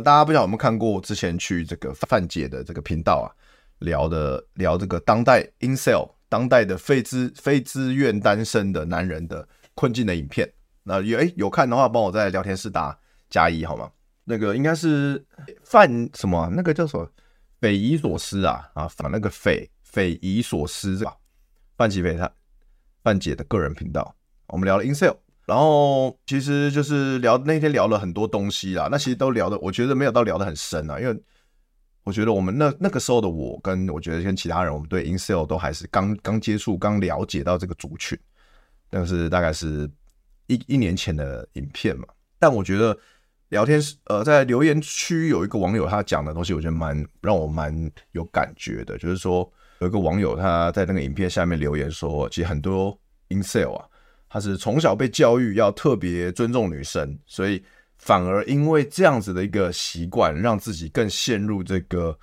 大家不知道有没有看过我之前去这个范姐的这个频道啊，聊的聊这个当代 incel 当代的非自非自愿单身的男人的困境的影片。那有哎有看的话，帮我在聊天室打加一好吗？那个应该是范什么、那个叫什么？匪夷所思啊啊，反那个匪匪夷所思是吧？范琪斐他范姐的个人频道，我们聊了 incel。然后其实就是聊那天聊了很多东西啦，那其实都聊的，我觉得没有到聊的很深啊，因为我觉得我们那那个时候的我跟我觉得跟其他人，我们对 incel 都还是刚刚接触、刚了解到这个族群，但是大概是一一年前的影片嘛。但我觉得聊天室呃，在留言区有一个网友他讲的东西，我觉得蛮让我蛮有感觉的，就是说有一个网友他在那个影片下面留言说，其实很多 incel 啊。他是从小被教育要特别尊重女生，所以反而因为这样子的一个习惯，让自己更陷入这个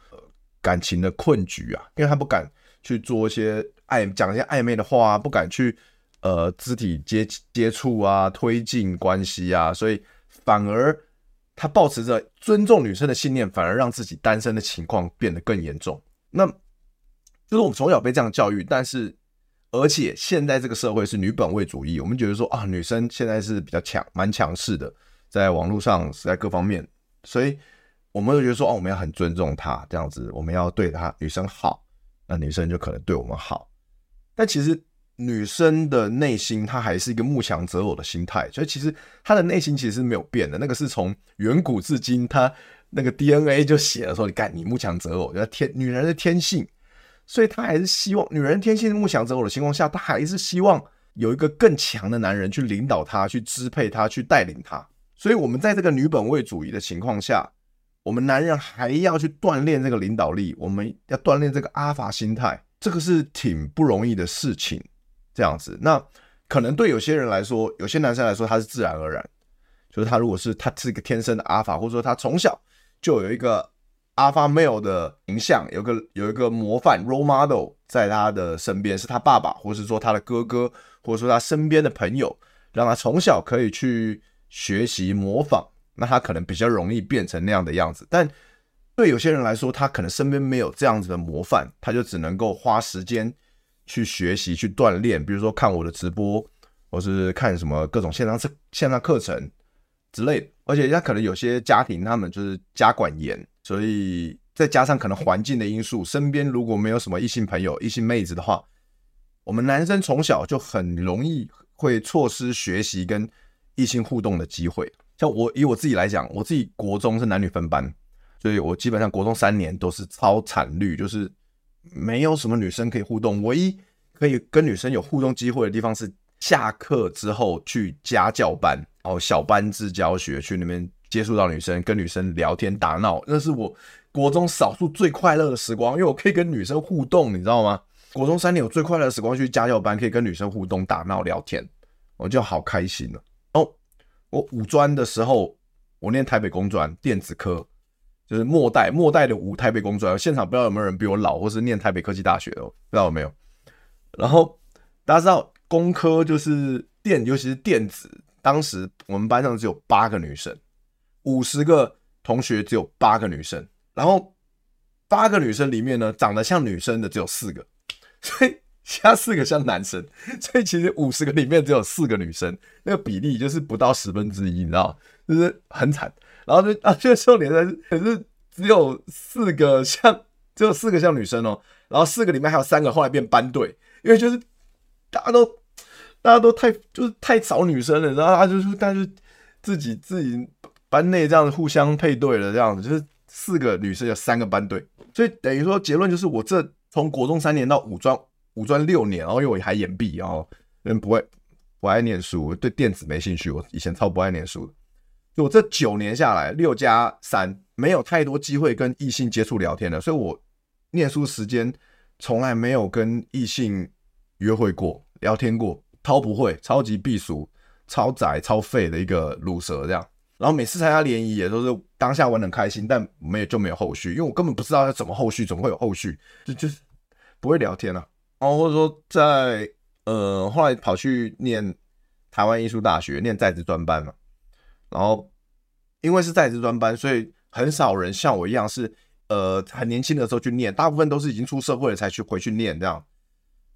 感情的困局啊。因为他不敢去做一些暧讲一些暧昧的话啊，不敢去呃肢体接接触啊，推进关系啊，所以反而他抱持着尊重女生的信念，反而让自己单身的情况变得更严重。那就是我们从小被这样教育，但是。而且现在这个社会是女本位主义，我们觉得说啊，女生现在是比较强，蛮强势的，在网络上，在各方面，所以我们会觉得说，哦，我们要很尊重她，这样子，我们要对她女生好，那女生就可能对我们好。但其实女生的内心，她还是一个慕强择偶的心态，所以其实她的内心其实是没有变的，那个是从远古至今，她那个 DNA 就写了说，你看你慕强择偶，叫天女人的天性。所以他还是希望女人天性慕强择偶的情况下，他还是希望有一个更强的男人去领导他、去支配他、去带领他。所以，我们在这个女本位主义的情况下，我们男人还要去锻炼这个领导力，我们要锻炼这个阿法心态，这个是挺不容易的事情。这样子，那可能对有些人来说，有些男生来说，他是自然而然，就是他如果是他是一个天生的阿法，或者说他从小就有一个。Alpha male 的形象有个有一个模范 role model 在他的身边，是他爸爸，或是说他的哥哥，或者说他身边的朋友，让他从小可以去学习模仿，那他可能比较容易变成那样的样子。但对有些人来说，他可能身边没有这样子的模范，他就只能够花时间去学习、去锻炼，比如说看我的直播，或是看什么各种线上课线上课程之类的。而且他可能有些家庭，他们就是家管严。所以再加上可能环境的因素，身边如果没有什么异性朋友、异性妹子的话，我们男生从小就很容易会错失学习跟异性互动的机会。像我以我自己来讲，我自己国中是男女分班，所以我基本上国中三年都是超惨绿，就是没有什么女生可以互动。唯一可以跟女生有互动机会的地方是下课之后去家教班，然后小班制教学去那边。接触到女生，跟女生聊天打闹，那是我国中少数最快乐的时光，因为我可以跟女生互动，你知道吗？国中三年我最快乐的时光，去家教班可以跟女生互动、打闹、聊天，我就好开心了。哦，我五专的时候，我念台北工专电子科，就是末代末代的五台北工专，现场不知道有没有人比我老，或是念台北科技大学的，不知道有没有。然后大家知道工科就是电，尤其是电子，当时我们班上只有八个女生。五十个同学只有八个女生，然后八个女生里面呢，长得像女生的只有四个，所以其他四个像男生，所以其实五十个里面只有四个女生，那个比例就是不到十分之一，你知道，就是很惨。然后就啊，这个重点是，可是只有四个像，只有四个像女生哦，然后四个里面还有三个后来变班队，因为就是大家都大家都太就是太少女生了，然后他就是他就。自己自己班内这样子互相配对了，这样子就是四个女生有三个班队，所以等于说结论就是我这从国中三年到五专五专六年，然后因为我还演毕，哦人不会不爱念书，对电子没兴趣，我以前超不爱念书，就我这九年下来六加三没有太多机会跟异性接触聊天的，所以我念书时间从来没有跟异性约会过聊天过，超不会，超级避俗。超宅超废的一个卤蛇这样，然后每次参加联谊也都是当下玩很开心，但没有就没有后续，因为我根本不知道要怎么后续，怎么会有后续，就就是不会聊天啊。然后或者说在呃后来跑去念台湾艺术大学念在职专班嘛，然后因为是在职专班，所以很少人像我一样是呃很年轻的时候去念，大部分都是已经出社会了才去回去念这样，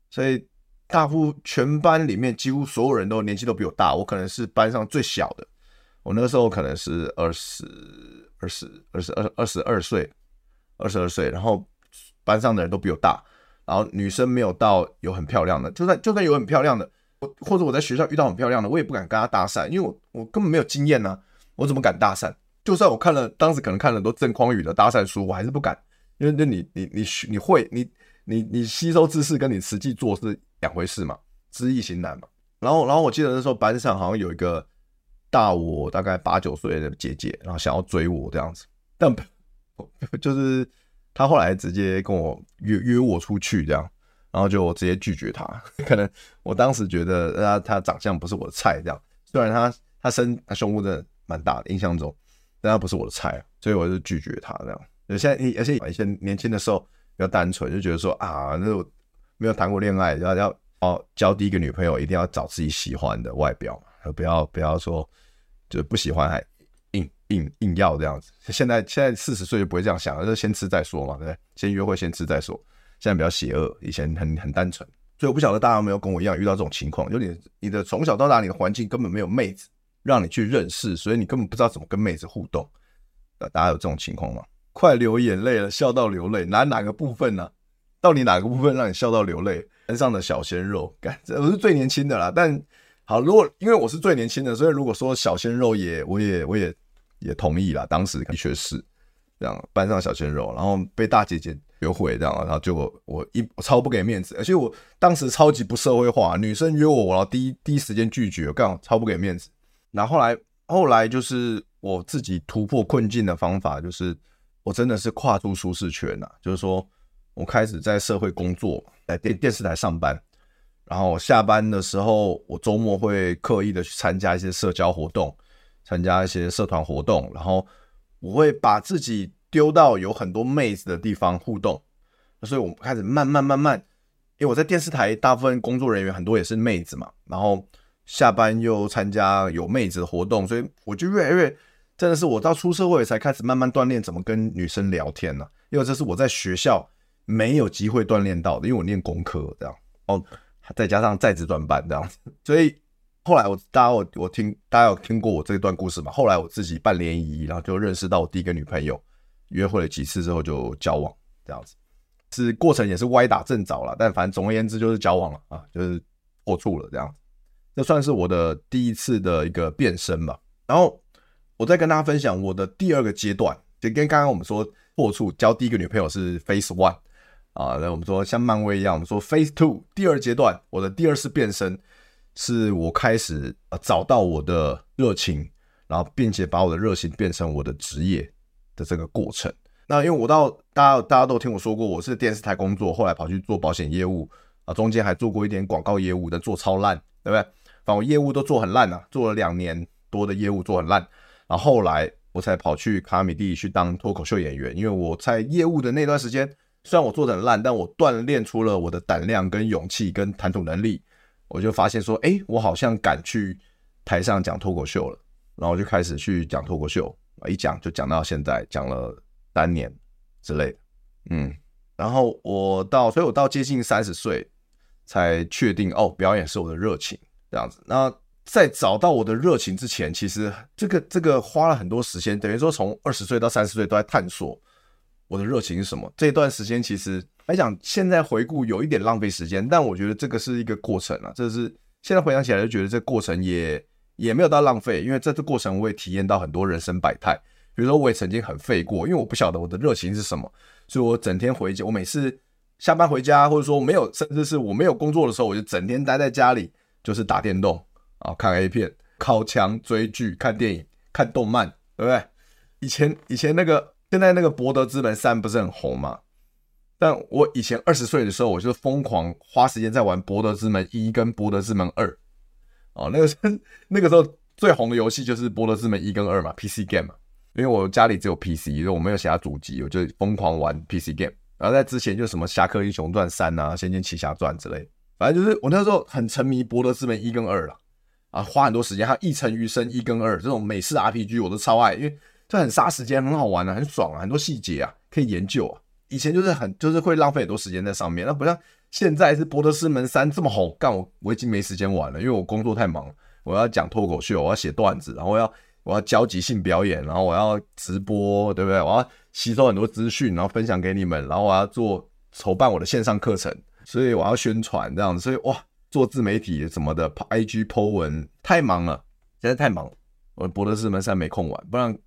所以。大部全班里面几乎所有人都年纪都比我大，我可能是班上最小的。我那个时候可能是二十二十二十二二十二岁，二十二岁。然后班上的人都比我大，然后女生没有到有很漂亮的，就算就算有很漂亮的，我或者我在学校遇到很漂亮的，我也不敢跟她搭讪，因为我我根本没有经验呢、我怎么敢搭讪？就算我看了当时可能看了很多郑匡宇的搭讪书，我还是不敢，因为那你你你你会你你你吸收知识跟你实际做是。两回事嘛，知易行难嘛。然后，然后我记得那时候班上好像有一个大我大概八九岁的姐姐，然后想要追我这样子，但 就是他后来直接跟我约约我出去这样，然后就我直接拒绝他。可能我当时觉得他他长相不是我的菜这样，虽然他他身他胸部真的蛮大的，印象中，但他不是我的菜，所以我就拒绝他这样。有现在而且以前年轻的时候比较单纯，就觉得说啊那我。没有谈过恋爱，要要哦交第一个女朋友，一定要找自己喜欢的外表，不要不要说就不喜欢还硬硬硬要这样子。现在现在四十岁就不会这样想了，就先吃再说嘛，对不对？先约会先吃再说。现在比较邪恶，以前很很单纯。所以我不晓得大家有没有跟我一样遇到这种情况，就你你的从小到大你的环境根本没有妹子让你去认识，所以你根本不知道怎么跟妹子互动。呃，大家有这种情况吗？快流眼泪了，笑到流泪，哪哪个部分呢、到底哪个部分让你笑到流泪？身上的小鲜肉，干，这我是最年轻的啦。但好，如果因为我是最年轻的，所以如果说小鲜肉也，我也我也也同意啦。当时的确是这样，班上小鲜肉，然后被大姐姐约会这样，然后结果我一超不给面子，而且我当时超级不社会化，女生约我，我要第一第一时间拒绝，干超不给面子。然后来后来就是我自己突破困境的方法，就是我真的是跨出舒适圈呐，就是说。我开始在社会工作，在电电视台上班，然后下班的时候，我周末会刻意的去参加一些社交活动，参加一些社团活动，然后我会把自己丢到有很多妹子的地方互动，所以我开始慢慢慢慢，因为我在电视台大部分工作人员很多也是妹子嘛，然后下班又参加有妹子的活动，所以我就越来越真的是我到出社会才开始慢慢锻炼怎么跟女生聊天呢，因为这是我在学校。没有机会锻炼到的，因为我念工科这样哦，再加上在职转班这样子，所以后来我大家我我听大家有听过我这段故事嘛？后来我自己办联谊，然后就认识到我第一个女朋友，约会了几次之后就交往这样子，是过程也是歪打正着了，但反正总而言之就是交往了啊，就是破处了这样子，这算是我的第一次的一个变身吧。然后我再跟大家分享我的第二个阶段，就跟刚刚我们说破处交第一个女朋友是 Phase One。啊，那我们说像漫威一样，我们说 Phase Two 第二阶段，我的第二次变身，是我开始呃找到我的热情，然后并且把我的热情变成我的职业的这个过程。那因为我到大家大家都听我说过，我是电视台工作，后来跑去做保险业务啊，中间还做过一点广告业务，但做超烂，对不对？反正我业务都做很烂啊，做了两年多的业务做很烂，然后后来我才跑去卡米蒂去当脱口秀演员，因为我在业务的那段时间。虽然我做的很烂，但我锻炼出了我的胆量、跟勇气、跟谈吐能力。我就发现说，哎，我好像敢去台上讲脱口秀了。然后我就开始去讲脱口秀，一讲就讲到现在，讲了三年之类的。嗯，然后我到，所以我到接近三十岁才确定，哦，表演是我的热情，这样子。那在找到我的热情之前，其实这个这个花了很多时间，等于说从二十岁到三十岁都在探索。我的热情是什么？这段时间其实来讲，现在回顾有一点浪费时间，但我觉得这个是一个过程啊。这是现在回想起来就觉得这过程也也没有到浪费，因为在这过程我也体验到很多人生百态。比如说，我也曾经很废过，因为我不晓得我的热情是什么，所以我整天回家，我每次下班回家，或者说没有，甚至是我没有工作的时候，我就整天待在家里，就是打电动啊，看 A 片、靠枪、追剧、看电影、看动漫，对不对？以前以前那个，现在那个《博德之门三》不是很红吗？但我以前二十岁的时候，我就疯狂花时间在玩《博德之门一》跟《博德之门二》哦，那个是那个时候最红的游戏就是《博德之门一》跟二嘛，PC game 嘛。因为我家里只有 PC，所以我没有其他主机，我就疯狂玩 PC game。然后在之前就什么《侠客英雄传三》啊，《仙剑奇侠传》之类，反正就是我那时候很沉迷《博德之门一》跟二了啊，花很多时间。还有《一城余生一》跟二这种美式 RPG 我都超爱，因为这很杀时间，很好玩啊，很爽啊，很多细节啊可以研究啊。以前就是很就是会浪费很多时间在上面，那不像现在是《博德斯门三》这么红，干我我已经没时间玩了，因为我工作太忙了，我要讲脱口秀，我要写段子，然后我要。我要交集性表演，然后我要直播，对不对？我要吸收很多资讯，然后分享给你们，然后我要做筹办我的线上课程，所以我要宣传这样子，所以哇，做自媒体什么的，IG po 文太忙了，现在太忙了。我博德斯门三没空玩，不然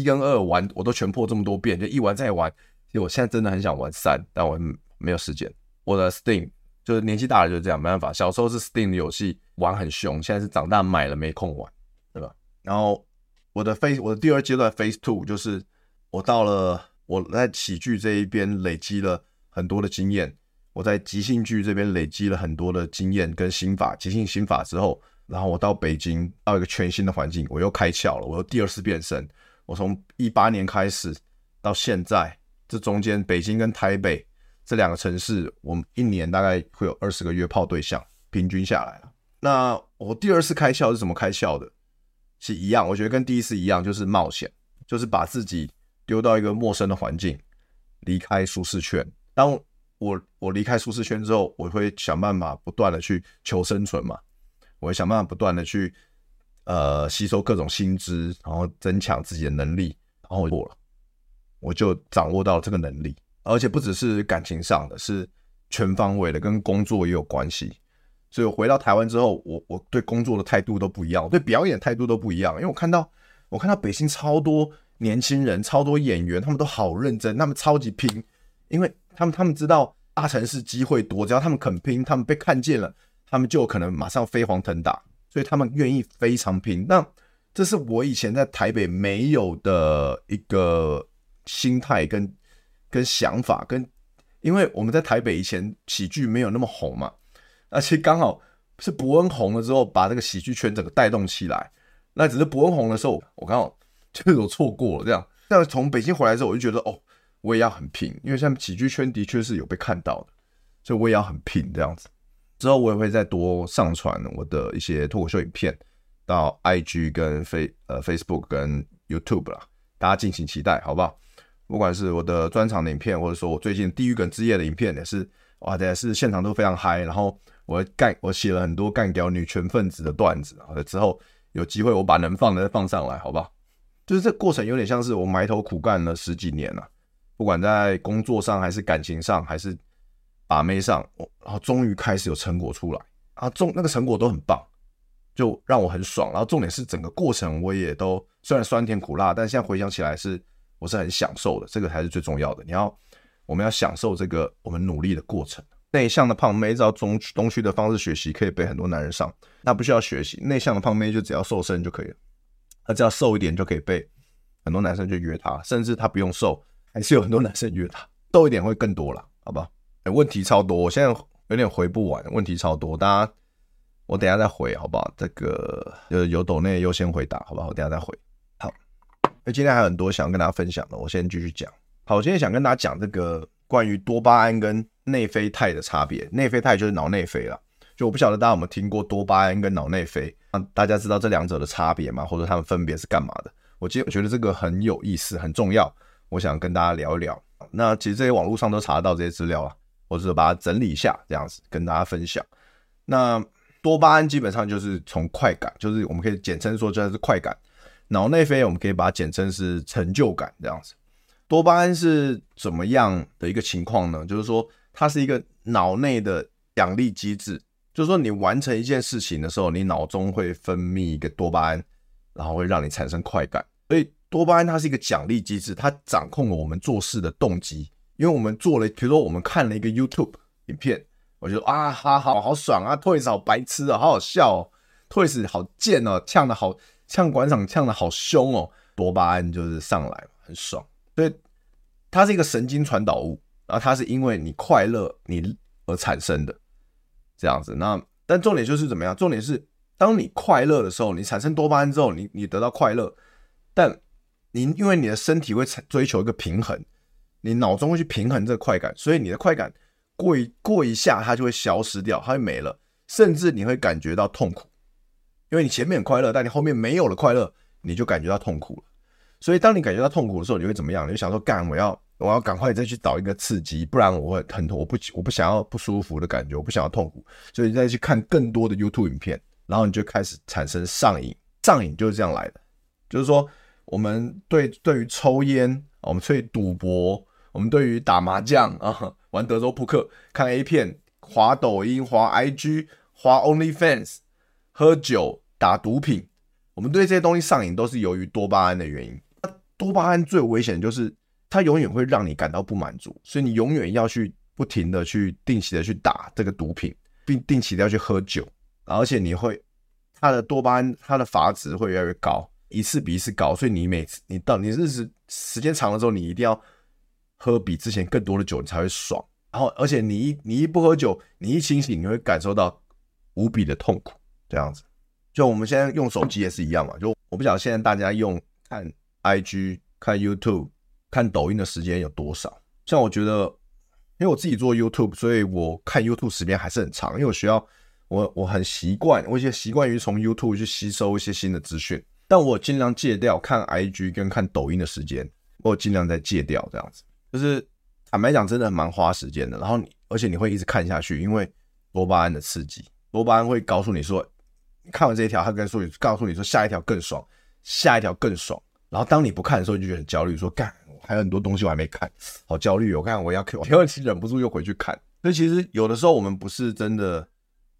一跟二玩我都全破这么多遍，就一玩再玩。其实我现在真的很想玩三，但我没有时间。我的 Steam 就是年纪大了就这样，没办法。小时候是 Steam 的游戏玩很凶，现在是长大买了没空玩，对吧？然后。我的 Face，我的第二阶段 Face two 就是我到了我在喜剧这一边累积了很多的经验，我在即兴剧这边累积了很多的经验跟心法，即兴心法之后，然后我到北京到一个全新的环境，我又开窍了，我又第二次变身。我从一八年开始到现在，这中间北京跟台北这两个城市，我们一年大概会有二十个约炮对象，平均下来。那我第二次开窍是怎么开窍的？是一样，我觉得跟第一次一样，就是冒险，就是把自己丢到一个陌生的环境，离开舒适圈。当我我离开舒适圈之后，我会想办法不断的去求生存嘛，我会想办法不断的去呃吸收各种新知，然后增强自己的能力，然后过了，我就掌握到这个能力，而且不只是感情上的，是全方位的，跟工作也有关系。所以我回到台湾之后，我我对工作的态度都不一样，对表演态度都不一样。因为我看到，我看到北京超多年轻人，超多演员，他们都好认真，他们超级拼，因为他们他们知道大城市机会多，只要他们肯拼，他们被看见了，他们就有可能马上飞黄腾达，所以他们愿意非常拼。那这是我以前在台北没有的一个心态跟跟想法，跟因为我们在台北以前喜剧没有那么红嘛。而且刚好是伯恩红了之后，把这个喜剧圈整个带动起来。那只是伯恩红的时候，我刚好就有错过了这样。但从北京回来之后，我就觉得哦，我也要很拼，因为像喜剧圈的确是有被看到的，所以我也要很拼这样子。之后我也会再多上传我的一些脱口秀影片到 IG 跟 Face 呃 Facebook 跟 YouTube 啦，大家敬请期待，好不好？不管是我的专场的影片，或者说我最近地狱梗之夜的影片，也是哇，也是现场都非常嗨，然后。我干，我写了很多干掉女权分子的段子，好的，之后有机会我把能放的再放上来，好不好？就是这过程有点像是我埋头苦干了十几年了，不管在工作上还是感情上还是把妹上，然后终于开始有成果出来啊，重那个成果都很棒，就让我很爽。然后重点是整个过程我也都虽然酸甜苦辣，但现在回想起来是我是很享受的，这个才是最重要的。你要我们要享受这个我们努力的过程。内向的胖妹照中东区的方式学习，可以被很多男人上。那不需要学习，内向的胖妹就只要瘦身就可以了。她只要瘦一点就可以被很多男生去约她，甚至她不用瘦，还是有很多男生约她。瘦一点会更多了，好不好问题超多，我现在有点回不完，问题超多。大家，我等下再回，好不好？这个有有抖内优先回答，好不好？我等下再回。好，那今天还有很多想要跟大家分享的，我先继续讲。好，我今天想跟大家讲这个关于多巴胺跟内啡肽的差别，内啡肽就是脑内啡了。就我不晓得大家有没有听过多巴胺跟脑内啡，那大家知道这两者的差别吗？或者他们分别是干嘛的？我今天觉得这个很有意思，很重要，我想跟大家聊一聊。那其实这些网络上都查得到这些资料啊，或者把它整理一下，这样子跟大家分享。那多巴胺基本上就是从快感，就是我们可以简称说这是快感。脑内啡我们可以把它简称是成就感，这样子。多巴胺是怎么样的一个情况呢？就是说。它是一个脑内的奖励机制，就是说你完成一件事情的时候，你脑中会分泌一个多巴胺，然后会让你产生快感。所以多巴胺它是一个奖励机制，它掌控了我们做事的动机。因为我们做了，比如说我们看了一个 YouTube 影片，我觉得啊，好好好爽啊，Toys 好白痴啊，好好笑哦，Toys 好贱哦，呛的好，呛馆长呛的好凶哦，多巴胺就是上来很爽。所以它是一个神经传导物，然后它是因为你快乐你而产生的这样子。那但重点就是怎么样？重点是当你快乐的时候，你产生多巴胺之后，你你得到快乐，但你因为你的身体会追求一个平衡。你脑中会去平衡这个快感，所以你的快感过一过一下，它就会消失掉，它会没了，甚至你会感觉到痛苦，因为你前面很快乐，但你后面没有了快乐，你就感觉到痛苦了。所以当你感觉到痛苦的时候，你会怎么样？你就想说，干，我要我要赶快再去找一个刺激，不然我会很我不我不想要不舒服的感觉，我不想要痛苦，所以你再去看更多的 YouTube 影片，然后你就开始产生上瘾，上瘾就是这样来的，就是说我们对对于抽烟，我们对赌博。我们对于打麻将啊、玩德州扑克、看 A 片、滑抖音、滑 IG、滑 OnlyFans、喝酒、打毒品，我们对这些东西上瘾，都是由于多巴胺的原因。多巴胺最危险的就是它永远会让你感到不满足，所以你永远要去不停的去定期的去打这个毒品，并定期的要去喝酒，而且你会它的多巴胺它的阀值会越来越高，一次比一次高，所以你每次你到你日子时间长了之后，你一定要。喝比之前更多的酒，你才会爽。然后，而且你一你一不喝酒，你一清醒，你会感受到无比的痛苦。这样子，就我们现在用手机也是一样嘛。就我不晓得现在大家用看 IG、看 YouTube、看抖音的时间有多少。像我觉得，因为我自己做 YouTube，所以我看 YouTube 时间还是很长。因为我需要，我我很习惯，我也习惯于从 YouTube 去吸收一些新的资讯。但我尽量戒掉看 IG 跟看抖音的时间，我尽量在戒掉这样子。就是坦白讲，真的蛮花时间的。然后你，而且你会一直看下去，因为多巴胺的刺激，多巴胺会告诉你说，看完这一条，他跟说你告诉你说下一条更爽，下一条更爽。然后当你不看的时候，你就觉得很焦虑，说干，还有很多东西我还没看，好焦虑。我看我要看，我其实 忍不住又回去看。所以其实有的时候我们不是真的，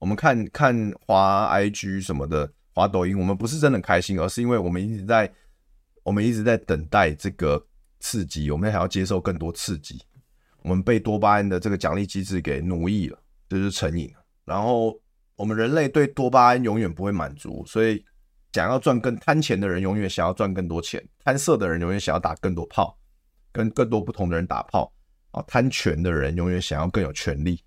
我们看看滑 IG 什么的，滑抖音，我们不是真的开心，而是因为我们一直在，我们一直在等待这个。刺激，我们还要接受更多刺激，我们被多巴胺的这个奖励机制给奴役了，这就是成瘾。然后我们人类对多巴胺永远不会满足，所以想要赚更贪钱的人永远想要赚更多钱，贪色的人永远想要打更多炮，跟更多不同的人打炮啊，贪权的人永远想要更有权力，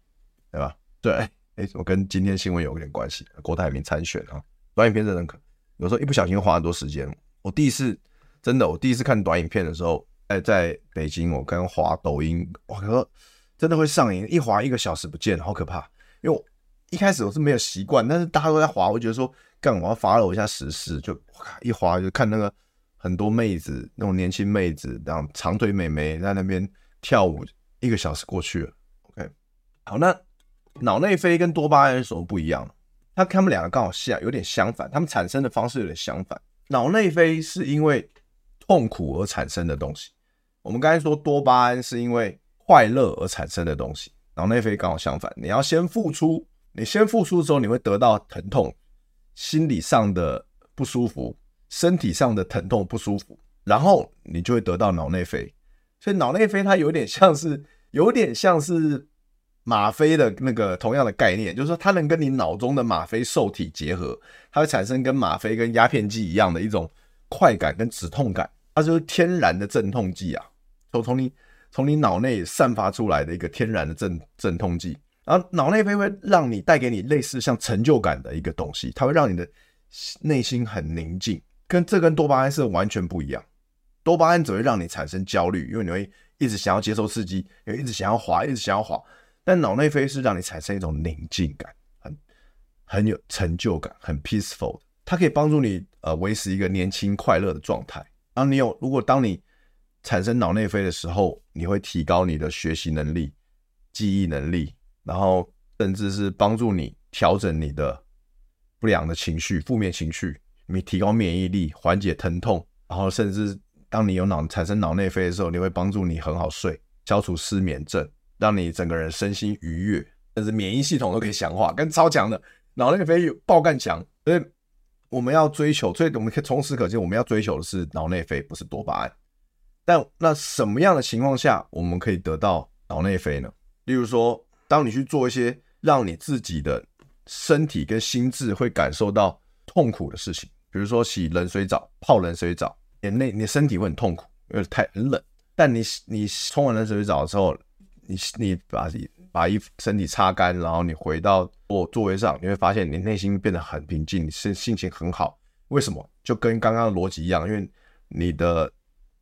对吧？对，哎，我跟今天新闻有一点关系，郭台铭参选啊，短影片真的可，有时候一不小心花很多时间。我第一次真的，我第一次看短影片的时候。在在北京，我刚滑抖音，我说真的会上瘾，一滑一个小时不见，好可怕。因为我一开始我是没有习惯，但是大家都在滑，我觉得说干，我要发了我一下时事，就一滑就看那个很多妹子，那种年轻妹子，然后长腿美眉在那边跳舞，一个小时过去了。OK，好，那脑内啡跟多巴胺有什么不一样？它他们两个刚好像有点相反，它们产生的方式有点相反。脑内啡是因为痛苦而产生的东西。我们刚才说多巴胺是因为快乐而产生的东西，脑内啡刚好相反。你要先付出，你先付出之后，你会得到疼痛，心理上的不舒服，身体上的疼痛不舒服，然后你就会得到脑内啡。所以脑内啡它有点像是，有点像是吗啡的那个同样的概念，就是说它能跟你脑中的吗啡受体结合，它会产生跟吗啡跟鸦片剂一样的一种快感跟止痛感，它就是天然的镇痛剂啊。从从你从你脑内散发出来的一个天然的镇镇痛剂，然后脑内啡会让你带给你类似像成就感的一个东西，它会让你的内心很宁静，跟这跟多巴胺是完全不一样。多巴胺只会让你产生焦虑，因为你会一直想要接受刺激，也一直想要滑，一直想要滑。但脑内啡是让你产生一种宁静感，很很有成就感，很 peaceful。它可以帮助你呃维持一个年轻快乐的状态。然后你有如果当你产生脑内啡的时候，你会提高你的学习能力、记忆能力，然后甚至是帮助你调整你的不良的情绪、负面情绪，你提高免疫力、缓解疼痛，然后甚至当你有脑产生脑内啡的时候，你会帮助你很好睡，消除失眠症，让你整个人身心愉悦，甚至免疫系统都可以强化，跟超强的脑内啡爆干强。所以我们要追求，所以我们可以从此可见，我们要追求的是脑内啡，不是多巴胺。但那什么样的情况下我们可以得到脑内啡呢？例如说，当你去做一些让你自己的身体跟心智会感受到痛苦的事情，比如说洗冷水澡、泡冷水澡，你内你身体会很痛苦，因为太很冷。但你你冲完冷水澡的时候，你你把你把衣服身体擦干，然后你回到座座位上，你会发现你内心变得很平静，你心心情很好。为什么？就跟刚刚的逻辑一样，因为你的。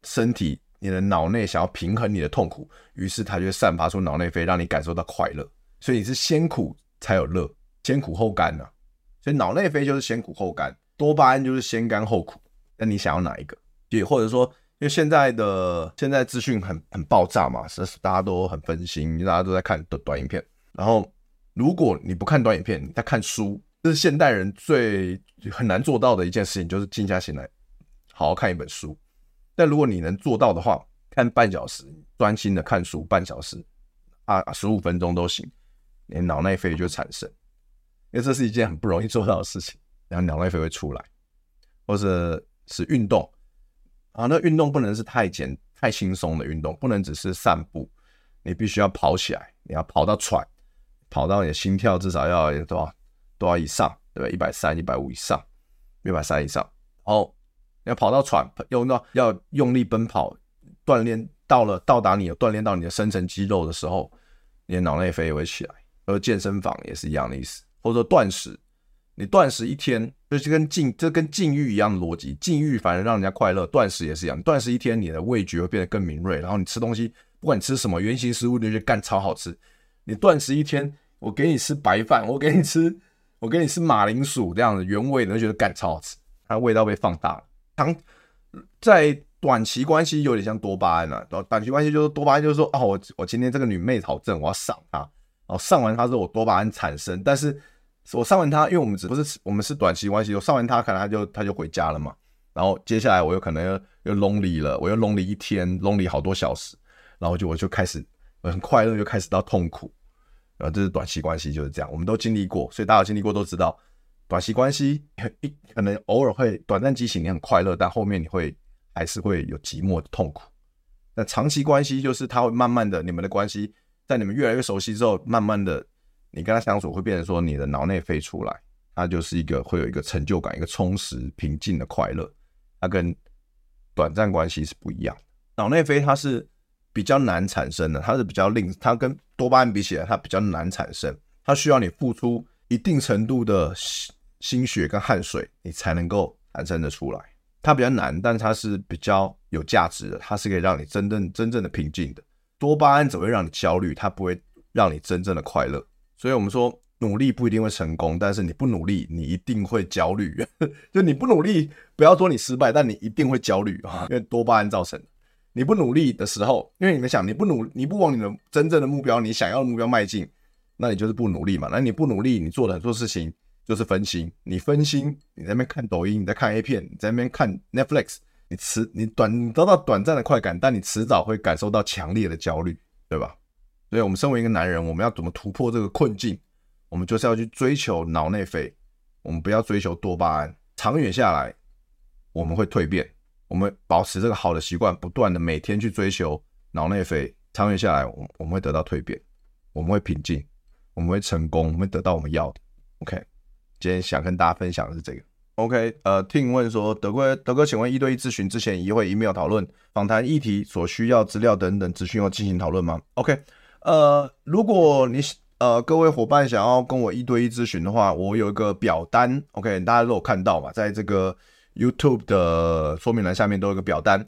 身体，你的脑内想要平衡你的痛苦，于是它就会散发出脑内啡，让你感受到快乐。所以你是先苦才有乐，先苦后甘呢、啊。所以脑内啡就是先苦后甘，多巴胺就是先甘后苦。那你想要哪一个？也或者说，因为现在的现在资讯很很爆炸嘛，是大家都很分心，大家都在看短短影片。然后，如果你不看短影片，你在看书，这是现代人最很难做到的一件事情，就是静下心来，好好看一本书。但如果你能做到的话，看半小时，专心的看书半小时，啊，十五分钟都行，你脑内啡就产生，因为这是一件很不容易做到的事情，然后脑内啡会出来，或者是运动，啊，那运动不能是太简太轻松的运动，不能只是散步，你必须要跑起来，你要跑到喘，跑到你的心跳至少要多少多少以上，对不对？一百三、一百五以上，一百三以上，哦。要跑到喘，用到要用力奔跑，锻炼到了到达你有锻炼到你的深层肌肉的时候，你的脑内啡也会起来。而健身房也是一样的意思，或者说断食，你断食一天，就是跟禁这跟禁欲一样的逻辑，禁欲反而让人家快乐，断食也是一样，断食一天，你的味觉会变得更敏锐，然后你吃东西，不管你吃什么原型食物，你就觉得干超好吃。你断食一天，我给你吃白饭，我给你吃，我给你吃马铃薯这样的原味的，你就觉得干超好吃，它味道被放大了。长在短期关系有点像多巴胺啊，短短期关系就是多巴胺，就是说哦，我我今天这个女妹好正，我要上她，然后上完她之后我多巴胺产生，但是我上完她，因为我们只不是我们是短期关系，我上完她可能她就她就回家了嘛，然后接下来我又可能又又 lonely 了，我又 lonely 一天，lonely 好多小时，然后就我就开始很快乐，就开始到痛苦，然后这是短期关系就是这样，我们都经历过，所以大家经历过都知道。短期关系一可能偶尔会短暂激情，你很快乐，但后面你会还是会有寂寞的痛苦。那长期关系就是它会慢慢的，你们的关系在你们越来越熟悉之后，慢慢的你跟他相处会变成说你的脑内飞出来，它就是一个会有一个成就感、一个充实、平静的快乐。它跟短暂关系是不一样的。脑内飞它是比较难产生的，它是比较令它跟多巴胺比起来，它比较难产生，它需要你付出一定程度的。心心血跟汗水，你才能够产生的出来。它比较难，但它是比较有价值的。它是可以让你真正真正的平静的。多巴胺只会让你焦虑，它不会让你真正的快乐。所以我们说，努力不一定会成功，但是你不努力，你一定会焦虑。就你不努力，不要说你失败，但你一定会焦虑啊，因为多巴胺造成的。你不努力的时候，因为你们想，你不努，你不往你的真正的目标，你想要的目标迈进，那你就是不努力嘛。那你不努力，你做的很多事情。就是分心，你分心，你在那边看抖音，你在看 A 片，你在那边看 Netflix，你迟你短你得到短暂的快感，但你迟早会感受到强烈的焦虑，对吧？所以，我们身为一个男人，我们要怎么突破这个困境？我们就是要去追求脑内啡，我们不要追求多巴胺。长远下来，我们会蜕变。我们保持这个好的习惯，不断的每天去追求脑内啡，长远下来，我我们会得到蜕变，我们会平静，我们会成功，我们会得到我们要的。OK。今天想跟大家分享的是这个，OK，呃，听问说，德哥，德哥，请问一对一咨询之前一会 email 讨论访谈议题所需要资料等等资讯要进行讨论吗？OK，呃，如果你呃各位伙伴想要跟我一对一咨询的话，我有一个表单，OK，大家都有看到嘛，在这个 YouTube 的说明栏下面都有一个表单，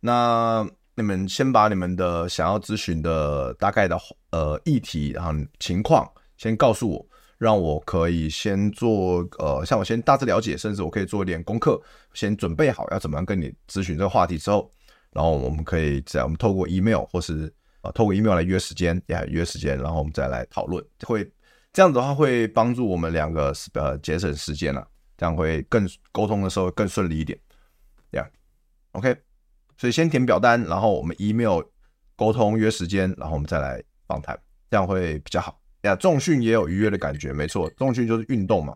那你们先把你们的想要咨询的大概的呃议题然后情况先告诉我。让我可以先做，呃，像我先大致了解，甚至我可以做一点功课，先准备好要怎么样跟你咨询这个话题之后，然后我们可以在我们透过 email 或是呃透过 email 来约时间，也约时间，然后我们再来讨论，会这样子的话会帮助我们两个呃节省时间了，这样会更沟通的时候更顺利一点，这样，OK，所以先填表单，然后我们 email 沟通约时间，然后我们再来访谈，这样会比较好。呀，重训也有愉悦的感觉，没错，重训就是运动嘛，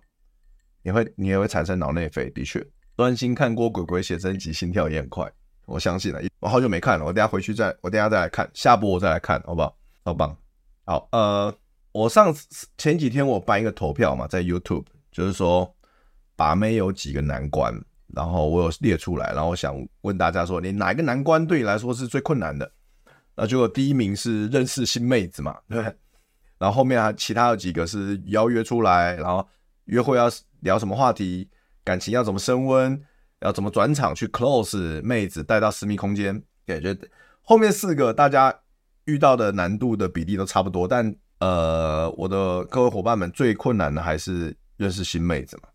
你会你也会产生脑内啡，的确。专心看过《鬼鬼写真集》，心跳也很快，我相信了。我好久没看了，我等下回去再，我等下再来看，下播我再来看，好不好？好棒。好，呃，我上次前几天我办一个投票嘛，在 YouTube，就是说把妹有几个难关，然后我有列出来，然后我想问大家说，你哪一个难关对你来说是最困难的？那结果第一名是认识新妹子嘛，对不对？然后后面还其他有几个是邀约出来，然后约会要聊什么话题，感情要怎么升温，要怎么转场去 close 妹子带到私密空间，感觉后面四个大家。遇到的难度的比例都差不多，但呃，我的各位伙伴们最困难的还是认识新妹子嘛。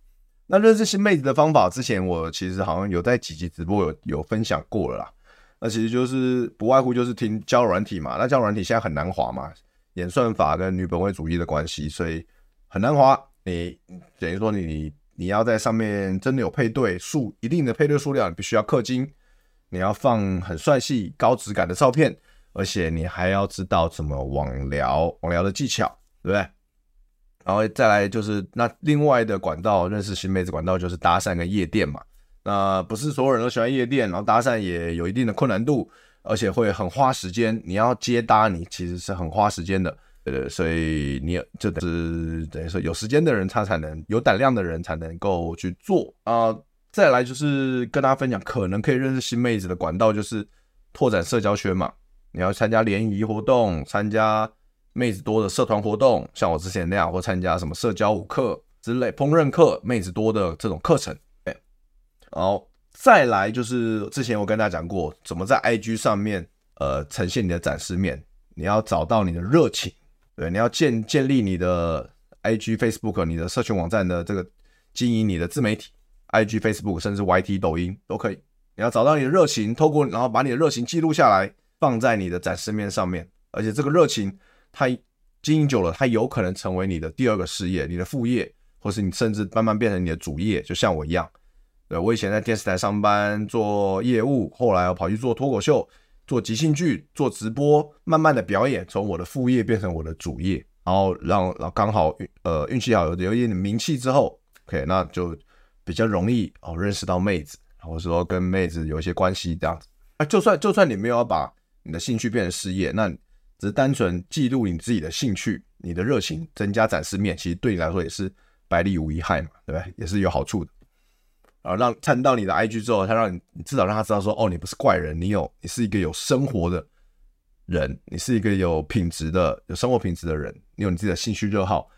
那认识新妹子的方法，之前我其实好像有在几集直播有有分享过了啦。那其实就是不外乎就是听交友软体嘛。那交友软体现在很难滑嘛，演算法跟女本位主义的关系，所以很难滑。你等于说你你要在上面真的有配对数一定的配对数量，你必须要氪金，你要放很帅气高质感的照片。而且你还要知道怎么网聊，网聊的技巧，对不对？然后再来就是那另外的管道，认识新妹子管道就是搭讪跟夜店嘛。那不是所有人都喜欢夜店，然后搭讪也有一定的困难度，而且会很花时间。你要接搭，你其实是很花时间的，对对。所以你就是等于说有时间的人，他才能有胆量的人才能够去做啊。再来就是跟大家分享，可能可以认识新妹子的管道，就是拓展社交圈嘛。你要参加联谊活动，参加妹子多的社团活动，像我之前那样，或参加什么社交舞课之类、烹饪课、妹子多的这种课程。哎，然后再来就是之前我跟大家讲过，怎么在 IG 上面呃呈现你的展示面，你要找到你的热情，对，你要建建立你的 IG、Facebook、你的社群网站的这个经营你的自媒体，IG、Facebook 甚至 YT、抖音都可以。你要找到你的热情，透过然后把你的热情记录下来。放在你的展示面上面，而且这个热情，它经营久了，它有可能成为你的第二个事业，你的副业，或是你甚至慢慢变成你的主业，就像我一样。对，我以前在电视台上班做业务，后来我跑去做脱口秀，做即兴剧，做直播，慢慢的表演，从我的副业变成我的主业，然后让然后刚好呃运气好，有有一点名气之后，OK，那就比较容易哦认识到妹子，或者说跟妹子有一些关系这样子。啊，就算就算你没有要把你的兴趣变成事业，那只是单纯记录你自己的兴趣，你的热情增加展示面，其实对你来说也是百利无一害嘛，对不对？也是有好处的。啊，让看到你的 IG 之后，他让你，你至少让他知道说，哦，你不是怪人，你有，你是一个有生活的人，你是一个有品质的、有生活品质的人，你有你自己的兴趣热好、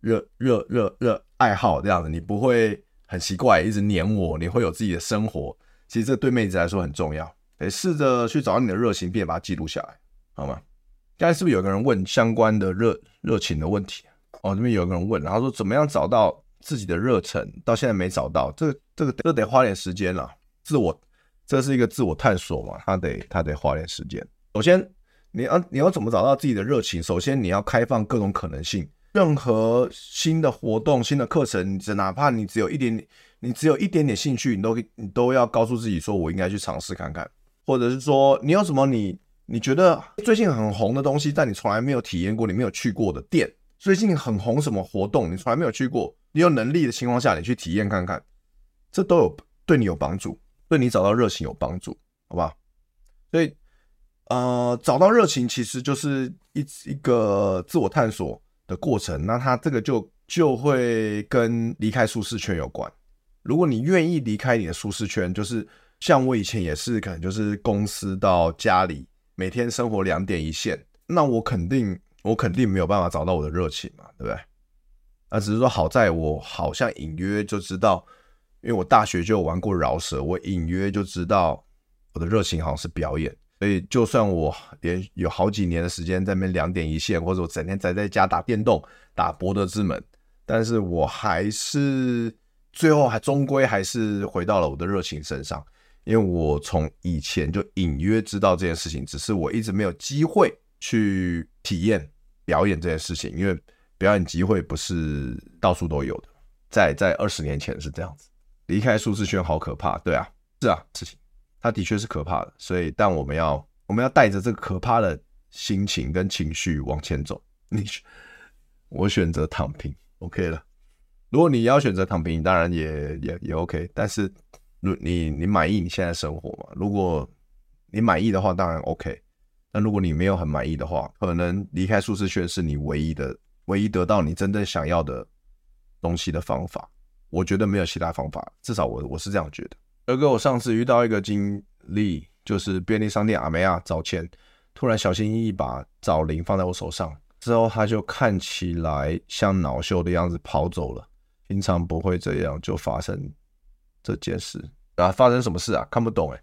热热热热爱好这样子，你不会很奇怪一直黏我，你会有自己的生活。其实这对妹子来说很重要。得试着去找你的热情，并把它记录下来，好吗？刚才是不是有个人问相关的热热情的问题？哦，这边有个人问，然后说怎么样找到自己的热忱？到现在没找到，这这个这得花点时间了。自我，这是一个自我探索嘛，他得他得花点时间。首先，你要你要怎么找到自己的热情？首先，你要开放各种可能性，任何新的活动、新的课程，只哪怕你只有一点点，你只有一点点兴趣，你都你都要告诉自己说，我应该去尝试看看。或者是说，你有什么你你觉得最近很红的东西，但你从来没有体验过，你没有去过的店，最近很红什么活动，你从来没有去过，你有能力的情况下，你去体验看看，这都有对你有帮助，对你找到热情有帮助，好吧？所以，呃，找到热情其实就是一一个自我探索的过程，那它这个就就会跟离开舒适圈有关。如果你愿意离开你的舒适圈，就是。像我以前也是，可能就是公司到家里，每天生活两点一线，那我肯定我肯定没有办法找到我的热情嘛，对不对？那只是说好在我好像隐约就知道，因为我大学就玩过饶舌，我隐约就知道我的热情好像是表演，所以就算我连有好几年的时间在那边两点一线，或者我整天宅在家打电动、打博德之门，但是我还是最后还终归还是回到了我的热情身上。因为我从以前就隐约知道这件事情，只是我一直没有机会去体验表演这件事情。因为表演机会不是到处都有的，在在二十年前是这样子，离开舒适圈好可怕。对啊，是啊，事情它的确是可怕的。所以，但我们要我们要带着这个可怕的心情跟情绪往前走。你我选择躺平，OK 了。如果你要选择躺平，当然也也也 OK。但是，如你你满意你现在生活吗？如果你满意的话，当然 OK。但如果你没有很满意的话，可能离开舒适圈是你唯一的、唯一得到你真正想要的东西的方法。我觉得没有其他方法，至少我我是这样觉得。而哥，我上次遇到一个经历，就是便利商店阿梅亚找钱，突然小心翼翼把找零放在我手上，之后他就看起来像恼羞的样子跑走了。平常不会这样，就发生这件事啊！发生什么事啊？看不懂哎，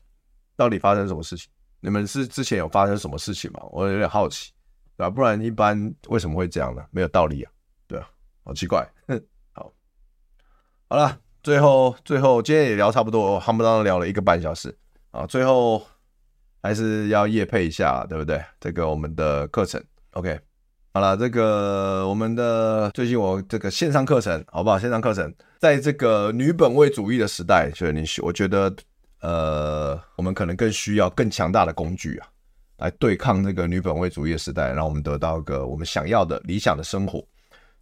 到底发生什么事情？你们是之前有发生什么事情吗？我有点好奇，对吧？不然一般为什么会这样呢？没有道理啊，对啊，好奇怪。哼，好，好了，最后最后今天也聊差不多，夯不啷聊了一个半小时啊，最后还是要夜配一下，对不对？这个我们的课程，OK。好了，这个我们的最近我这个线上课程好不好？线上课程在这个女本位主义的时代，所以你，我觉得呃，我们可能更需要更强大的工具啊，来对抗这个女本位主义的时代，让我们得到一个我们想要的理想的生活。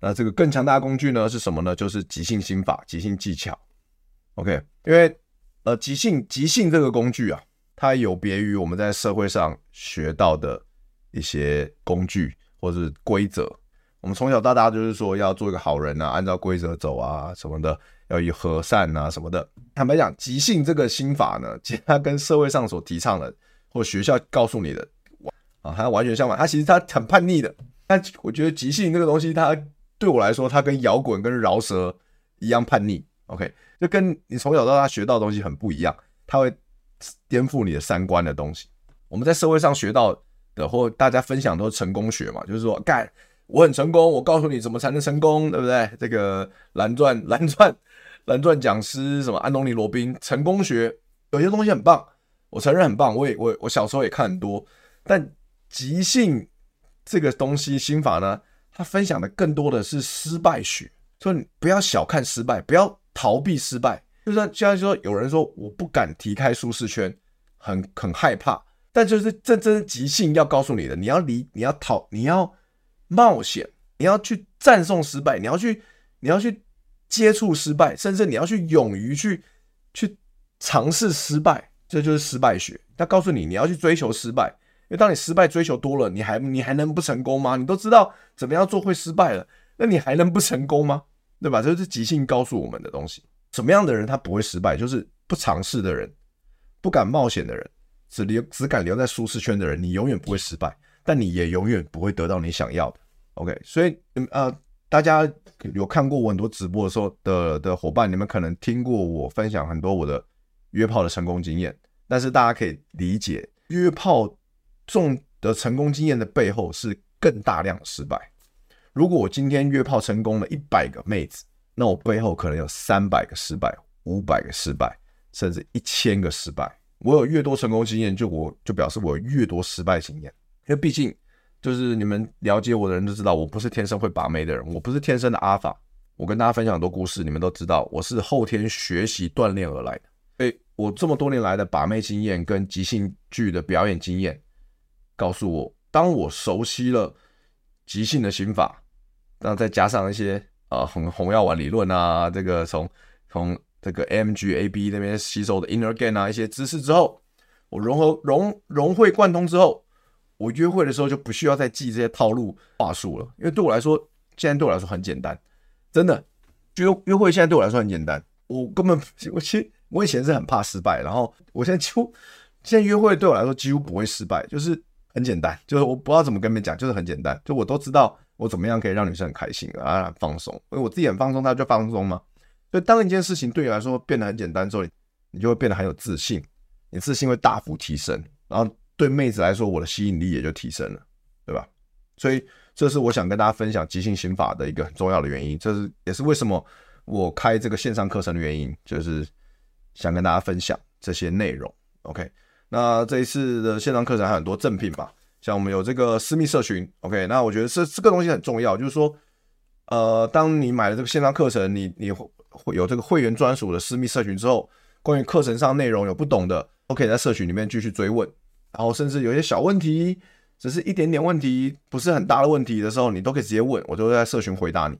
那这个更强大的工具呢是什么呢？就是即兴心法、即兴技巧。OK，因为呃，即兴即兴这个工具啊，它有别于我们在社会上学到的一些工具。或是规则，我们从小到大就是说要做一个好人啊，按照规则走啊什么的，要以和善啊什么的。坦白讲，即兴这个心法呢，其实它跟社会上所提倡的或学校告诉你的啊，它完全相反。它其实它很叛逆的。但我觉得即兴这个东西，它对我来说，它跟摇滚跟饶舌一样叛逆。OK，就跟你从小到大学到的东西很不一样，它会颠覆你的三观的东西。我们在社会上学到。的或大家分享都是成功学嘛，就是说干我很成功，我告诉你怎么才能成功，对不对？这个蓝钻 蓝钻蓝钻讲师什么安东尼罗宾成功学有些东西很棒，我承认很棒，我也我我小时候也看很多，但即兴这个东西心法呢，他分享的更多的是失败学，所以你不要小看失败，不要逃避失败，就是像说有人说我不敢离开舒适圈，很很害怕。但就是这真即兴要告诉你的，你要离，你要逃，你要冒险，你要去战胜失败，你要去，你要去接触失败，甚至你要去勇于去去尝试失败，这就是失败学。他告诉你，你要去追求失败，因为当你失败追求多了，你还你还能不成功吗？你都知道怎么样做会失败了，那你还能不成功吗？对吧？这就是即兴告诉我们的东西。什么样的人他不会失败？就是不尝试的人，不敢冒险的人。只留只敢留在舒适圈的人，你永远不会失败，但你也永远不会得到你想要的。OK，所以呃，大家有看过我很多直播的时候的的伙伴，你们可能听过我分享很多我的约炮的成功经验，但是大家可以理解，约炮中的成功经验的背后是更大量的失败。如果我今天约炮成功了一百个妹子，那我背后可能有三百个失败、五百个失败，甚至一千个失败。我有越多成功经验，就我就表示我有越多失败经验，因为毕竟就是你们了解我的人都知道，我不是天生会把妹的人，我不是天生的阿法。我跟大家分享很多故事，你们都知道，我是后天学习锻炼而来的。所以我这么多年来的把妹经验跟即兴剧的表演经验，告诉我，当我熟悉了即兴的心法，然后再加上一些呃红红药丸理论啊，这个从从。这个 MGAB 那边吸收的 Inner Game 啊，一些知识之后，我融合融融会贯通之后，我约会的时候就不需要再记这些套路话术了，因为对我来说，现在对我来说很简单，真的，约约会现在对我来说很简单，我根本我其实我以前是很怕失败，然后我现在几乎现在约会对我来说几乎不会失败，就是很简单，就是我不知道怎么跟你们讲，就是很简单，就我都知道我怎么样可以让女生很开心啊，放松，因为我自己很放松，她就放松嘛。所以，当一件事情对你来说变得很简单之后，你就会变得很有自信，你自信会大幅提升，然后对妹子来说，我的吸引力也就提升了，对吧？所以，这是我想跟大家分享即兴心法的一个很重要的原因，这是也是为什么我开这个线上课程的原因，就是想跟大家分享这些内容。OK，那这一次的线上课程还有很多赠品吧，像我们有这个私密社群。OK，那我觉得这这个东西很重要，就是说，呃，当你买了这个线上课程，你你。会有这个会员专属的私密社群之后，关于课程上内容有不懂的，都可以在社群里面继续追问。然后甚至有些小问题，只是一点点问题，不是很大的问题的时候，你都可以直接问，我都会在社群回答你。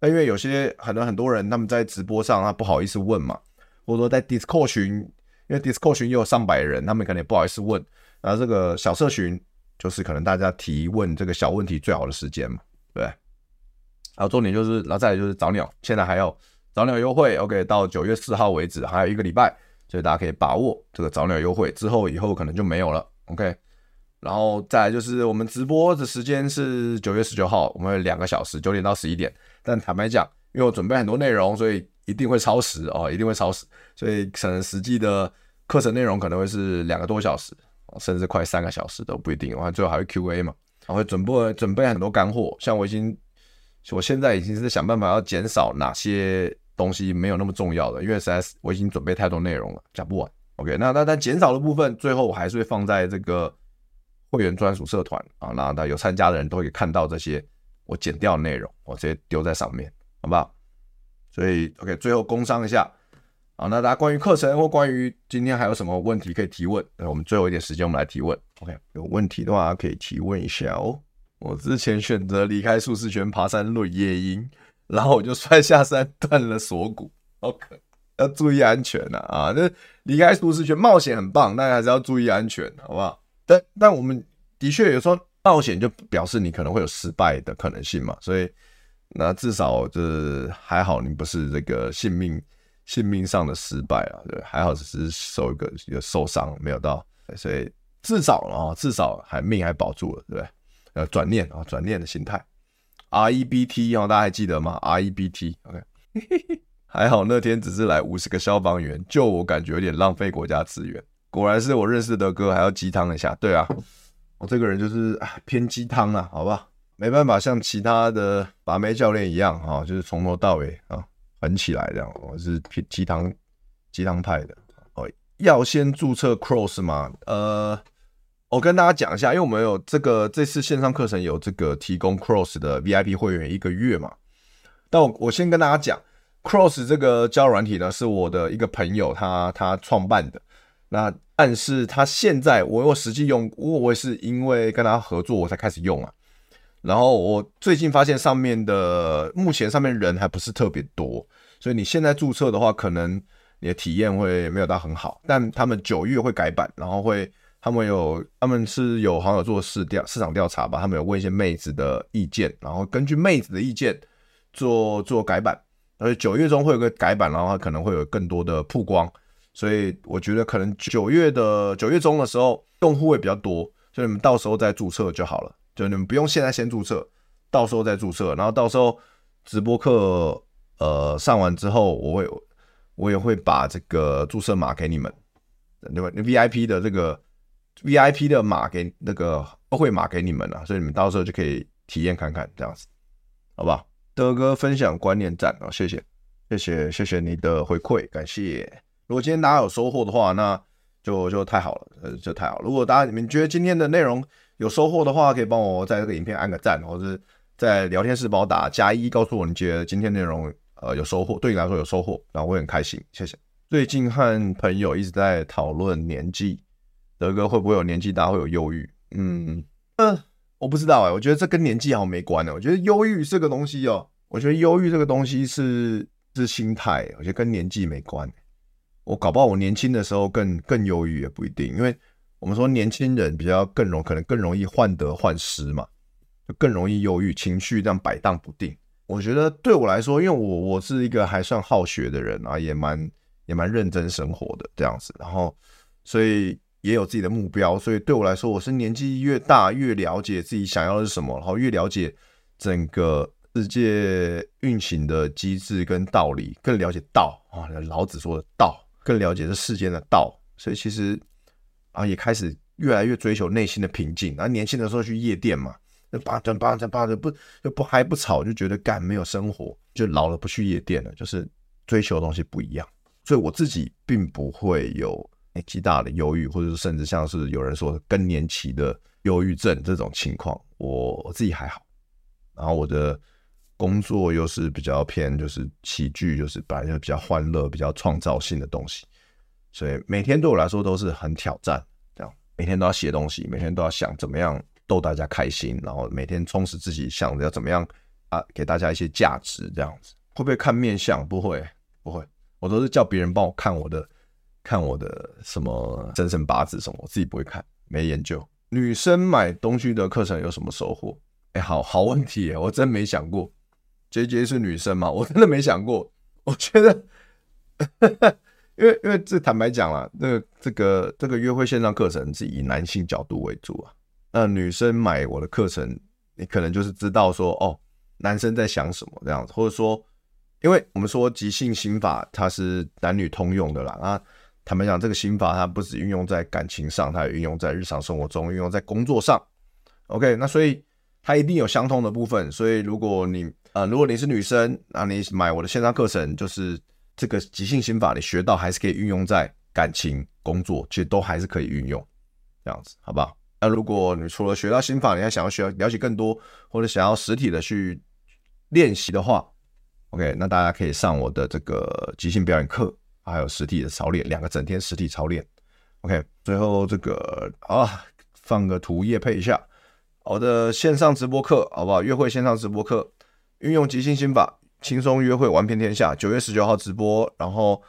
那因为有些很多很多人他们在直播上他不好意思问嘛，或者说在 Discord 群，因为 Discord 群也有上百人，他们可能也不好意思问。然后这个小社群就是可能大家提问这个小问题最好的时间嘛，对。然后重点就是，然后再来就是找鸟，现在还有早鸟优惠，OK，到九月四号为止还有一个礼拜，所以大家可以把握这个早鸟优惠，之后以后可能就没有了，OK。然后再来就是我们直播的时间是九月十九号，我们有两个小时，九点到十一点。但坦白讲，因为我准备很多内容，所以一定会超时哦，一定会超时。所以可能实际的课程内容可能会是两个多小时，甚至快三个小时都不一定。然后最后还会 Q&A 嘛，然后会准备准备很多干货。像我已经，我现在已经是想办法要减少哪些东西没有那么重要的，因为实在是我已经准备太多内容了，讲不完。OK，那那但减少的部分，最后我还是会放在这个。会员专属社团啊，那那有参加的人都可以看到这些我剪掉的内容，我直接丢在上面，好不好？所以 OK，最后工商一下啊，那大家关于课程或关于今天还有什么问题可以提问？那我们最后一点时间，我们来提问。OK，有问题的话可以提问一下哦。我之前选择离开舒适圈，爬山录夜音，然后我就摔下山断了锁骨。OK，要注意安全呐啊！那离开舒适圈冒险很棒，但还是要注意安全，好不好？但但我们的确有时候冒险就表示你可能会有失败的可能性嘛，所以那至少就是还好你不是这个性命性命上的失败啊，对，还好只是受一个有受伤没有到，所以至少啊至少还命还保住了，对不对？呃，转念啊转念的心态，R E B T 哦，大家还记得吗？R E B T，OK，还好那天只是来五十个消防员，就我感觉有点浪费国家资源。果然是我认识的哥，还要鸡汤一下。对啊，我这个人就是偏鸡汤啊，好吧，没办法像其他的把妹教练一样啊，就是从头到尾啊狠起来这样。我是偏鸡汤鸡汤派的哦。要先注册 Cross 吗？呃，我跟大家讲一下，因为我们有这个这次线上课程有这个提供 Cross 的 VIP 会员一个月嘛。但我我先跟大家讲，Cross 这个交友软体呢，是我的一个朋友他他创办的。那但是他现在我有实际用，我我也是因为跟他合作我才开始用啊。然后我最近发现上面的目前上面人还不是特别多，所以你现在注册的话，可能你的体验会没有到很好。但他们九月会改版，然后会他们有他们是有好像有做市调市场调查吧，他们有问一些妹子的意见，然后根据妹子的意见做做改版，而且九月中会有个改版，然后可能会有更多的曝光。所以我觉得可能九月的九月中的时候用户会比较多，所以你们到时候再注册就好了。就你们不用现在先注册，到时候再注册。然后到时候直播课呃上完之后，我会我也会把这个注册码给你们，对吧？VIP 的这个 VIP 的码给那个优惠码给你们了，所以你们到时候就可以体验看看这样子，好不好？德哥分享观念赞哦，谢谢谢谢谢谢你的回馈，感谢。如果今天大家有收获的话，那就就太好了，呃，就太好了。如果大家你们觉得今天的内容有收获的话，可以帮我在这个影片按个赞，或者是在聊天室帮我打加一，告诉我你觉得今天内容呃有收获，对你来说有收获，然后我会很开心，谢谢。最近和朋友一直在讨论年纪，德哥会不会有年纪大会有忧郁？嗯呃，我不知道哎、我觉得这跟年纪好像没关的。我觉得忧郁这个东西哦，我觉得忧郁这个东西是是心态，我觉得跟年纪没关。我搞不好我年轻的时候更更忧郁也不一定，因为我们说年轻人比较更容可能更容易患得患失嘛，就更容易忧郁，情绪这样摆荡不定。我觉得对我来说，因为我我是一个还算好学的人啊，也蛮也蛮认真生活的这样子，然后所以也有自己的目标，所以对我来说，我是年纪越大越了解自己想要的是什么，然后越了解整个世界运行的机制跟道理，更了解道啊，老子说的道。更了解这世间的道，所以其实啊也开始越来越追求内心的平静。然后年轻的时候去夜店嘛，那八转八转八的不就不嗨不吵，就觉得干没有生活。就老了不去夜店了，就是追求的东西不一样。所以我自己并不会有年纪大的忧郁，或者是甚至像是有人说更年期的忧郁症这种情况，我自己还好。然后我的。工作又是比较偏，就是喜剧，就是本来就比较欢乐、比较创造性的东西，所以每天对我来说都是很挑战。这样每天都要写东西，每天都要想怎么样逗大家开心，然后每天充实自己，想着要怎么样啊，给大家一些价值，这样子会不会看面相？不会，不会，我都是叫别人帮我看我的，看我的什么生辰八字什么，我自己不会看，没研究。女生买东西的课程有什么收获？哎，好好问题耶，我真没想过。杰杰是女生吗？我真的没想过。我觉得，因为因为这坦白讲啦，那个、这个这个约会线上课程是以男性角度为主啊。那女生买我的课程，你可能就是知道说，哦，男生在想什么这样子，或者说，因为我们说即兴心法它是男女通用的啦。啊，坦白讲，这个心法它不只运用在感情上，它也运用在日常生活中，运用在工作上。OK，那所以它一定有相通的部分。所以如果你、呃，如果你是女生，那你买我的线上课程，就是这个即兴心法，你学到还是可以运用在感情、工作，其实都还是可以运用，这样子，好不好？那如果你除了学到心法，你还想要学了解更多，或者想要实体的去练习的话，OK，那大家可以上我的这个即兴表演课，还有实体的操练，两个整天实体操练。OK，最后这个啊，放个图页配一下我的线上直播课，好不好？约会线上直播课，运用即兴心法，轻松约会，玩遍天下。九月十九号直播，然后。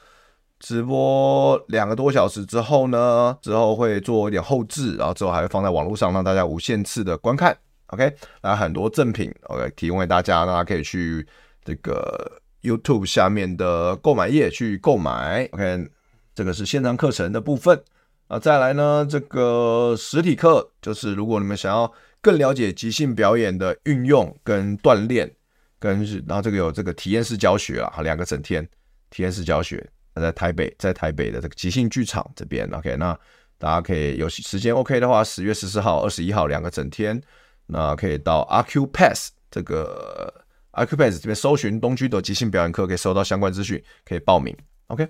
直播两个多小时之后呢，之后会做一点后置，然后之后还会放在网络上让大家无限次的观看。OK，那很多赠品，OK，提供给大家，大家可以去这个 YouTube 下面的购买页去购买。OK，这个是线上课程的部分啊。再来呢，这个实体课就是如果你们想要更了解即兴表演的运用跟锻炼，跟然后这个有这个体验式教学啊，两个整天体验式教学。在台北，在台北的这个即兴剧场这边，OK，那大家可以有时间 OK 的话，十月十四号、二十一号两个整天，那可以到 RQ Pass 这个 Accupass 这边搜寻东区的即兴表演课，可以收到相关资讯，可以报名。OK，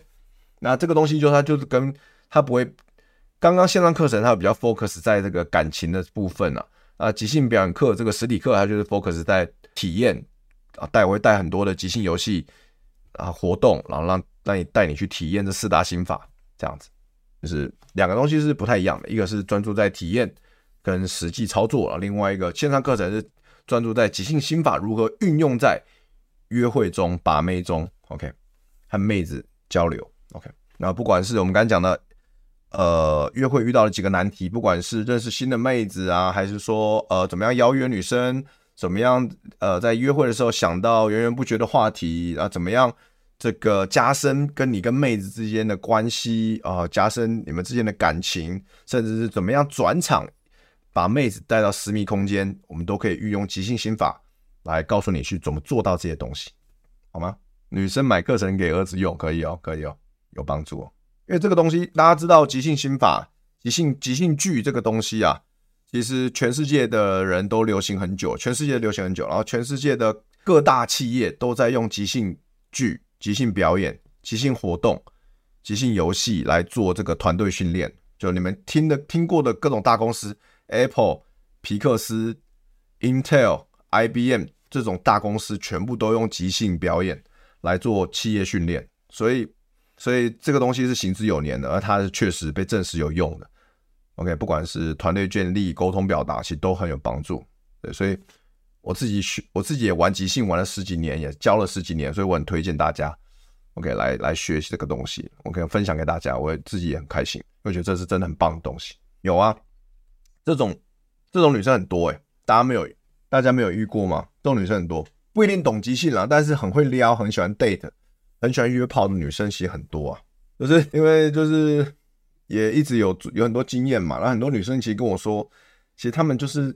那这个东西就它就是跟它不会，刚刚线上课程它比较 focus 在这个感情的部分啊，啊，即兴表演课这个实体课它就是 focus 在体验啊，带我会带很多的即兴游戏啊活动，然后让。让你带你去体验这四大心法，这样子就是两个东西是不太一样的，一个是专注在体验跟实际操作了，另外一个线上课程是专注在即兴心法如何运用在约会中、把妹中，OK，和妹子交流，OK。那不管是我们刚才讲的，呃，约会遇到了几个难题，不管是认识新的妹子啊，还是说呃怎么样邀约女生，怎么样呃在约会的时候想到源源不绝的话题啊，怎么样？这个加深跟你跟妹子之间的关系啊、加深你们之间的感情，甚至是怎么样转场，把妹子带到私密空间，我们都可以运用即兴心法来告诉你去怎么做到这些东西，好吗？女生买课程给儿子用可以哦，可以哦，有帮助哦。因为这个东西大家知道，即兴心法、即兴即兴剧这个东西啊，其实全世界的人都流行很久，全世界流行很久，然后全世界的各大企业都在用即兴剧。即兴表演、即兴活动、即兴游戏来做这个团队训练，就你们听的、听过的各种大公司，Apple、皮克斯、Intel、IBM 这种大公司，全部都用即兴表演来做企业训练。所以，所以这个东西是行之有年的，而它是确实被证实有用的。OK，不管是团队建立、沟通表达，其实都很有帮助。对，所以。我自己学，我自己也玩即兴玩了十几年，也教了十几年，所以我很推荐大家，OK 来来学习这个东西，OK 分享给大家，我自己也很开心，我觉得这是真的很棒的东西。有啊，这种这种女生很多诶、大家没有，大家没有遇过吗？这种女生很多，不一定懂即兴啦，但是很会撩，很喜欢 date，很喜欢约炮的女生其实很多啊，就是因为就是也一直有有很多经验嘛，然后很多女生其实跟我说，其实他们就是。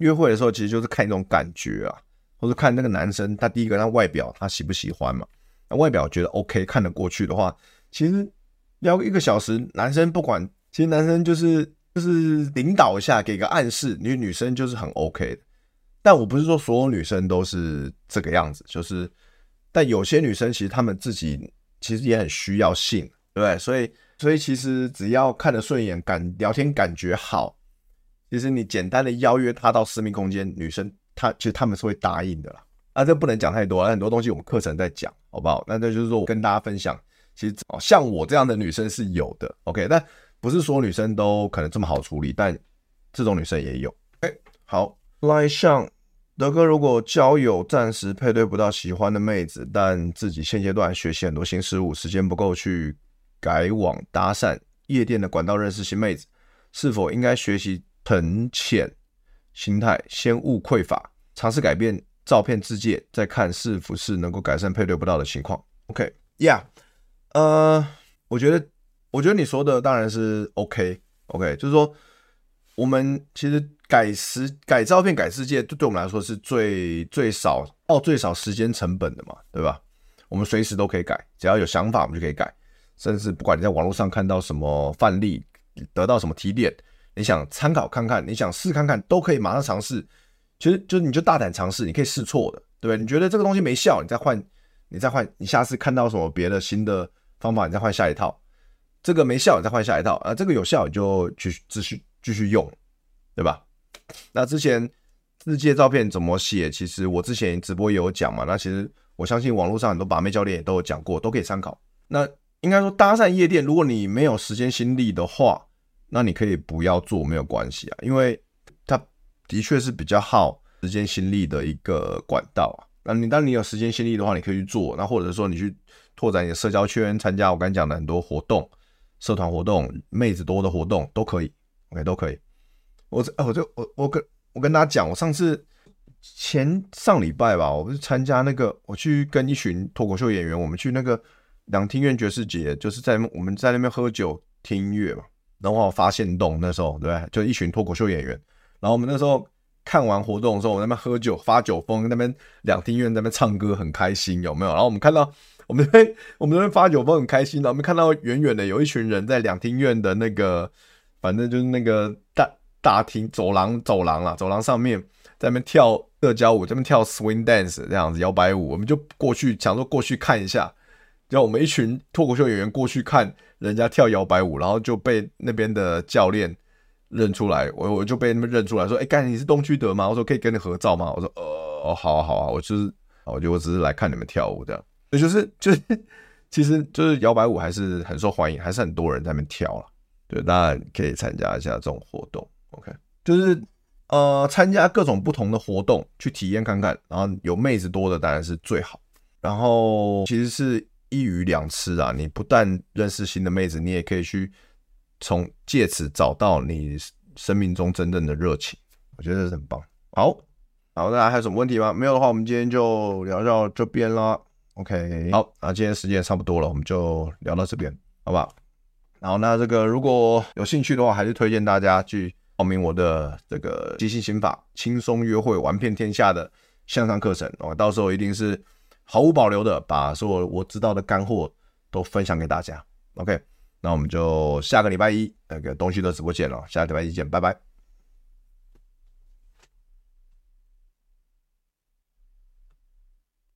约会的时候，其实就是看一种感觉啊，或者看那个男生，他第一个他外表他喜不喜欢嘛？那外表觉得 OK，看得过去的话，其实聊一个小时，男生不管，其实男生就是就是领导一下，给个暗示，女女生就是很 OK 的。但我不是说所有女生都是这个样子，就是，但有些女生其实她们自己其实也很需要性，对不对？所以所以其实只要看得顺眼，感聊天感觉好。其实你简单的邀约她到私密空间，女生她其实他们是会答应的啦。啊，这不能讲太多，很多东西我们课程在讲，好不好？那这就是说我跟大家分享，其实像我这样的女生是有的，OK？但不是说女生都可能这么好处理，但这种女生也有哎，好，来上德哥，如果交友暂时配对不到喜欢的妹子，但自己现阶段学习很多新事物，时间不够去改网搭讪夜店的管道认识新妹子，是否应该学习沉潜心态，先勿匮乏，尝试改变照片自介，再看是不是能够改善配对不到的情况？OK，Yeah，、呃，我觉得，我觉得你说的当然是 OK，OK，就是说。我们其实改时改照片改世界，对对我们来说是最最少哦最少时间成本的嘛，对吧？我们随时都可以改，只要有想法我们就可以改。甚至不管你在网络上看到什么范例，得到什么提点，你想参考看看，你想试看看，都可以马上尝试。其实就是你就大胆尝试，你可以试错的，对不对？你觉得这个东西没效，你再换，你再换，你下次看到什么别的新的方法，你再换下一套。这个没效，你再换下一套啊。这个有效，你就继续继续。继续用，对吧？那之前日记的照片怎么写？其实我之前直播也有讲嘛。那其实我相信网络上很多把妹教练也都有讲过，都可以参考。那应该说搭讪夜店，如果你没有时间心力的话，那你可以不要做，没有关系啊，因为它的确是比较耗时间心力的一个管道啊。那你当你有时间心力的话，你可以去做。那或者说你去拓展你的社交圈，参加我刚才讲的很多活动、社团活动、妹子多的活动都可以。OK，都可以。我这，我就我我跟我跟大家讲，我上次前上礼拜吧，我不是参加那个，我去跟一群脱口秀演员，我们去那个两厅院爵士节，就是在我们在那边喝酒听音乐嘛。然后我发现动那时候，对？就一群脱口秀演员。然后我们那时候看完活动的时候，我在那边喝酒发酒疯，那边两厅院那边唱歌很开心，有没有？然后我们看到我们那边我们那边发酒疯很开心，的我们看到远远的有一群人在两厅院的那个。反正就是那个大大厅走廊走廊啦，走廊上面在那边跳社交舞，在那边跳 swing dance 这样子摇摆舞，我们就过去想说过去看一下，然后我们一群脱口秀演员过去看人家跳摇摆舞，然后就被那边的教练认出来，我我就被他们认出来说，哎，干你是东区德吗？我说可以跟你合照吗？我说呃，好啊好啊，我就是，我就我只是来看你们跳舞这样，也就是就是其实就是摇摆舞还是很受欢迎，还是很多人在那边跳了。对，当然可以参加一下这种活动，OK，就是呃参加各种不同的活动去体验看看，然后有妹子多的当然是最好，然后其实是一鱼两吃啊，你不但认识新的妹子，你也可以去从借此找到你生命中真正的热情，我觉得这是很棒。好，好，大家还有什么问题吗？没有的话，我们今天就聊到这边了，OK，好，那今天时间差不多了，我们就聊到这边，好不好？然后那这个如果有兴趣的话，还是推荐大家去报名我的这个即兴心法轻松约会玩遍天下的线上课程哦，到时候一定是毫无保留的把所有我知道的干货都分享给大家。OK，那我们就下个礼拜一那个东西的直播见了，下个礼拜一见，拜拜。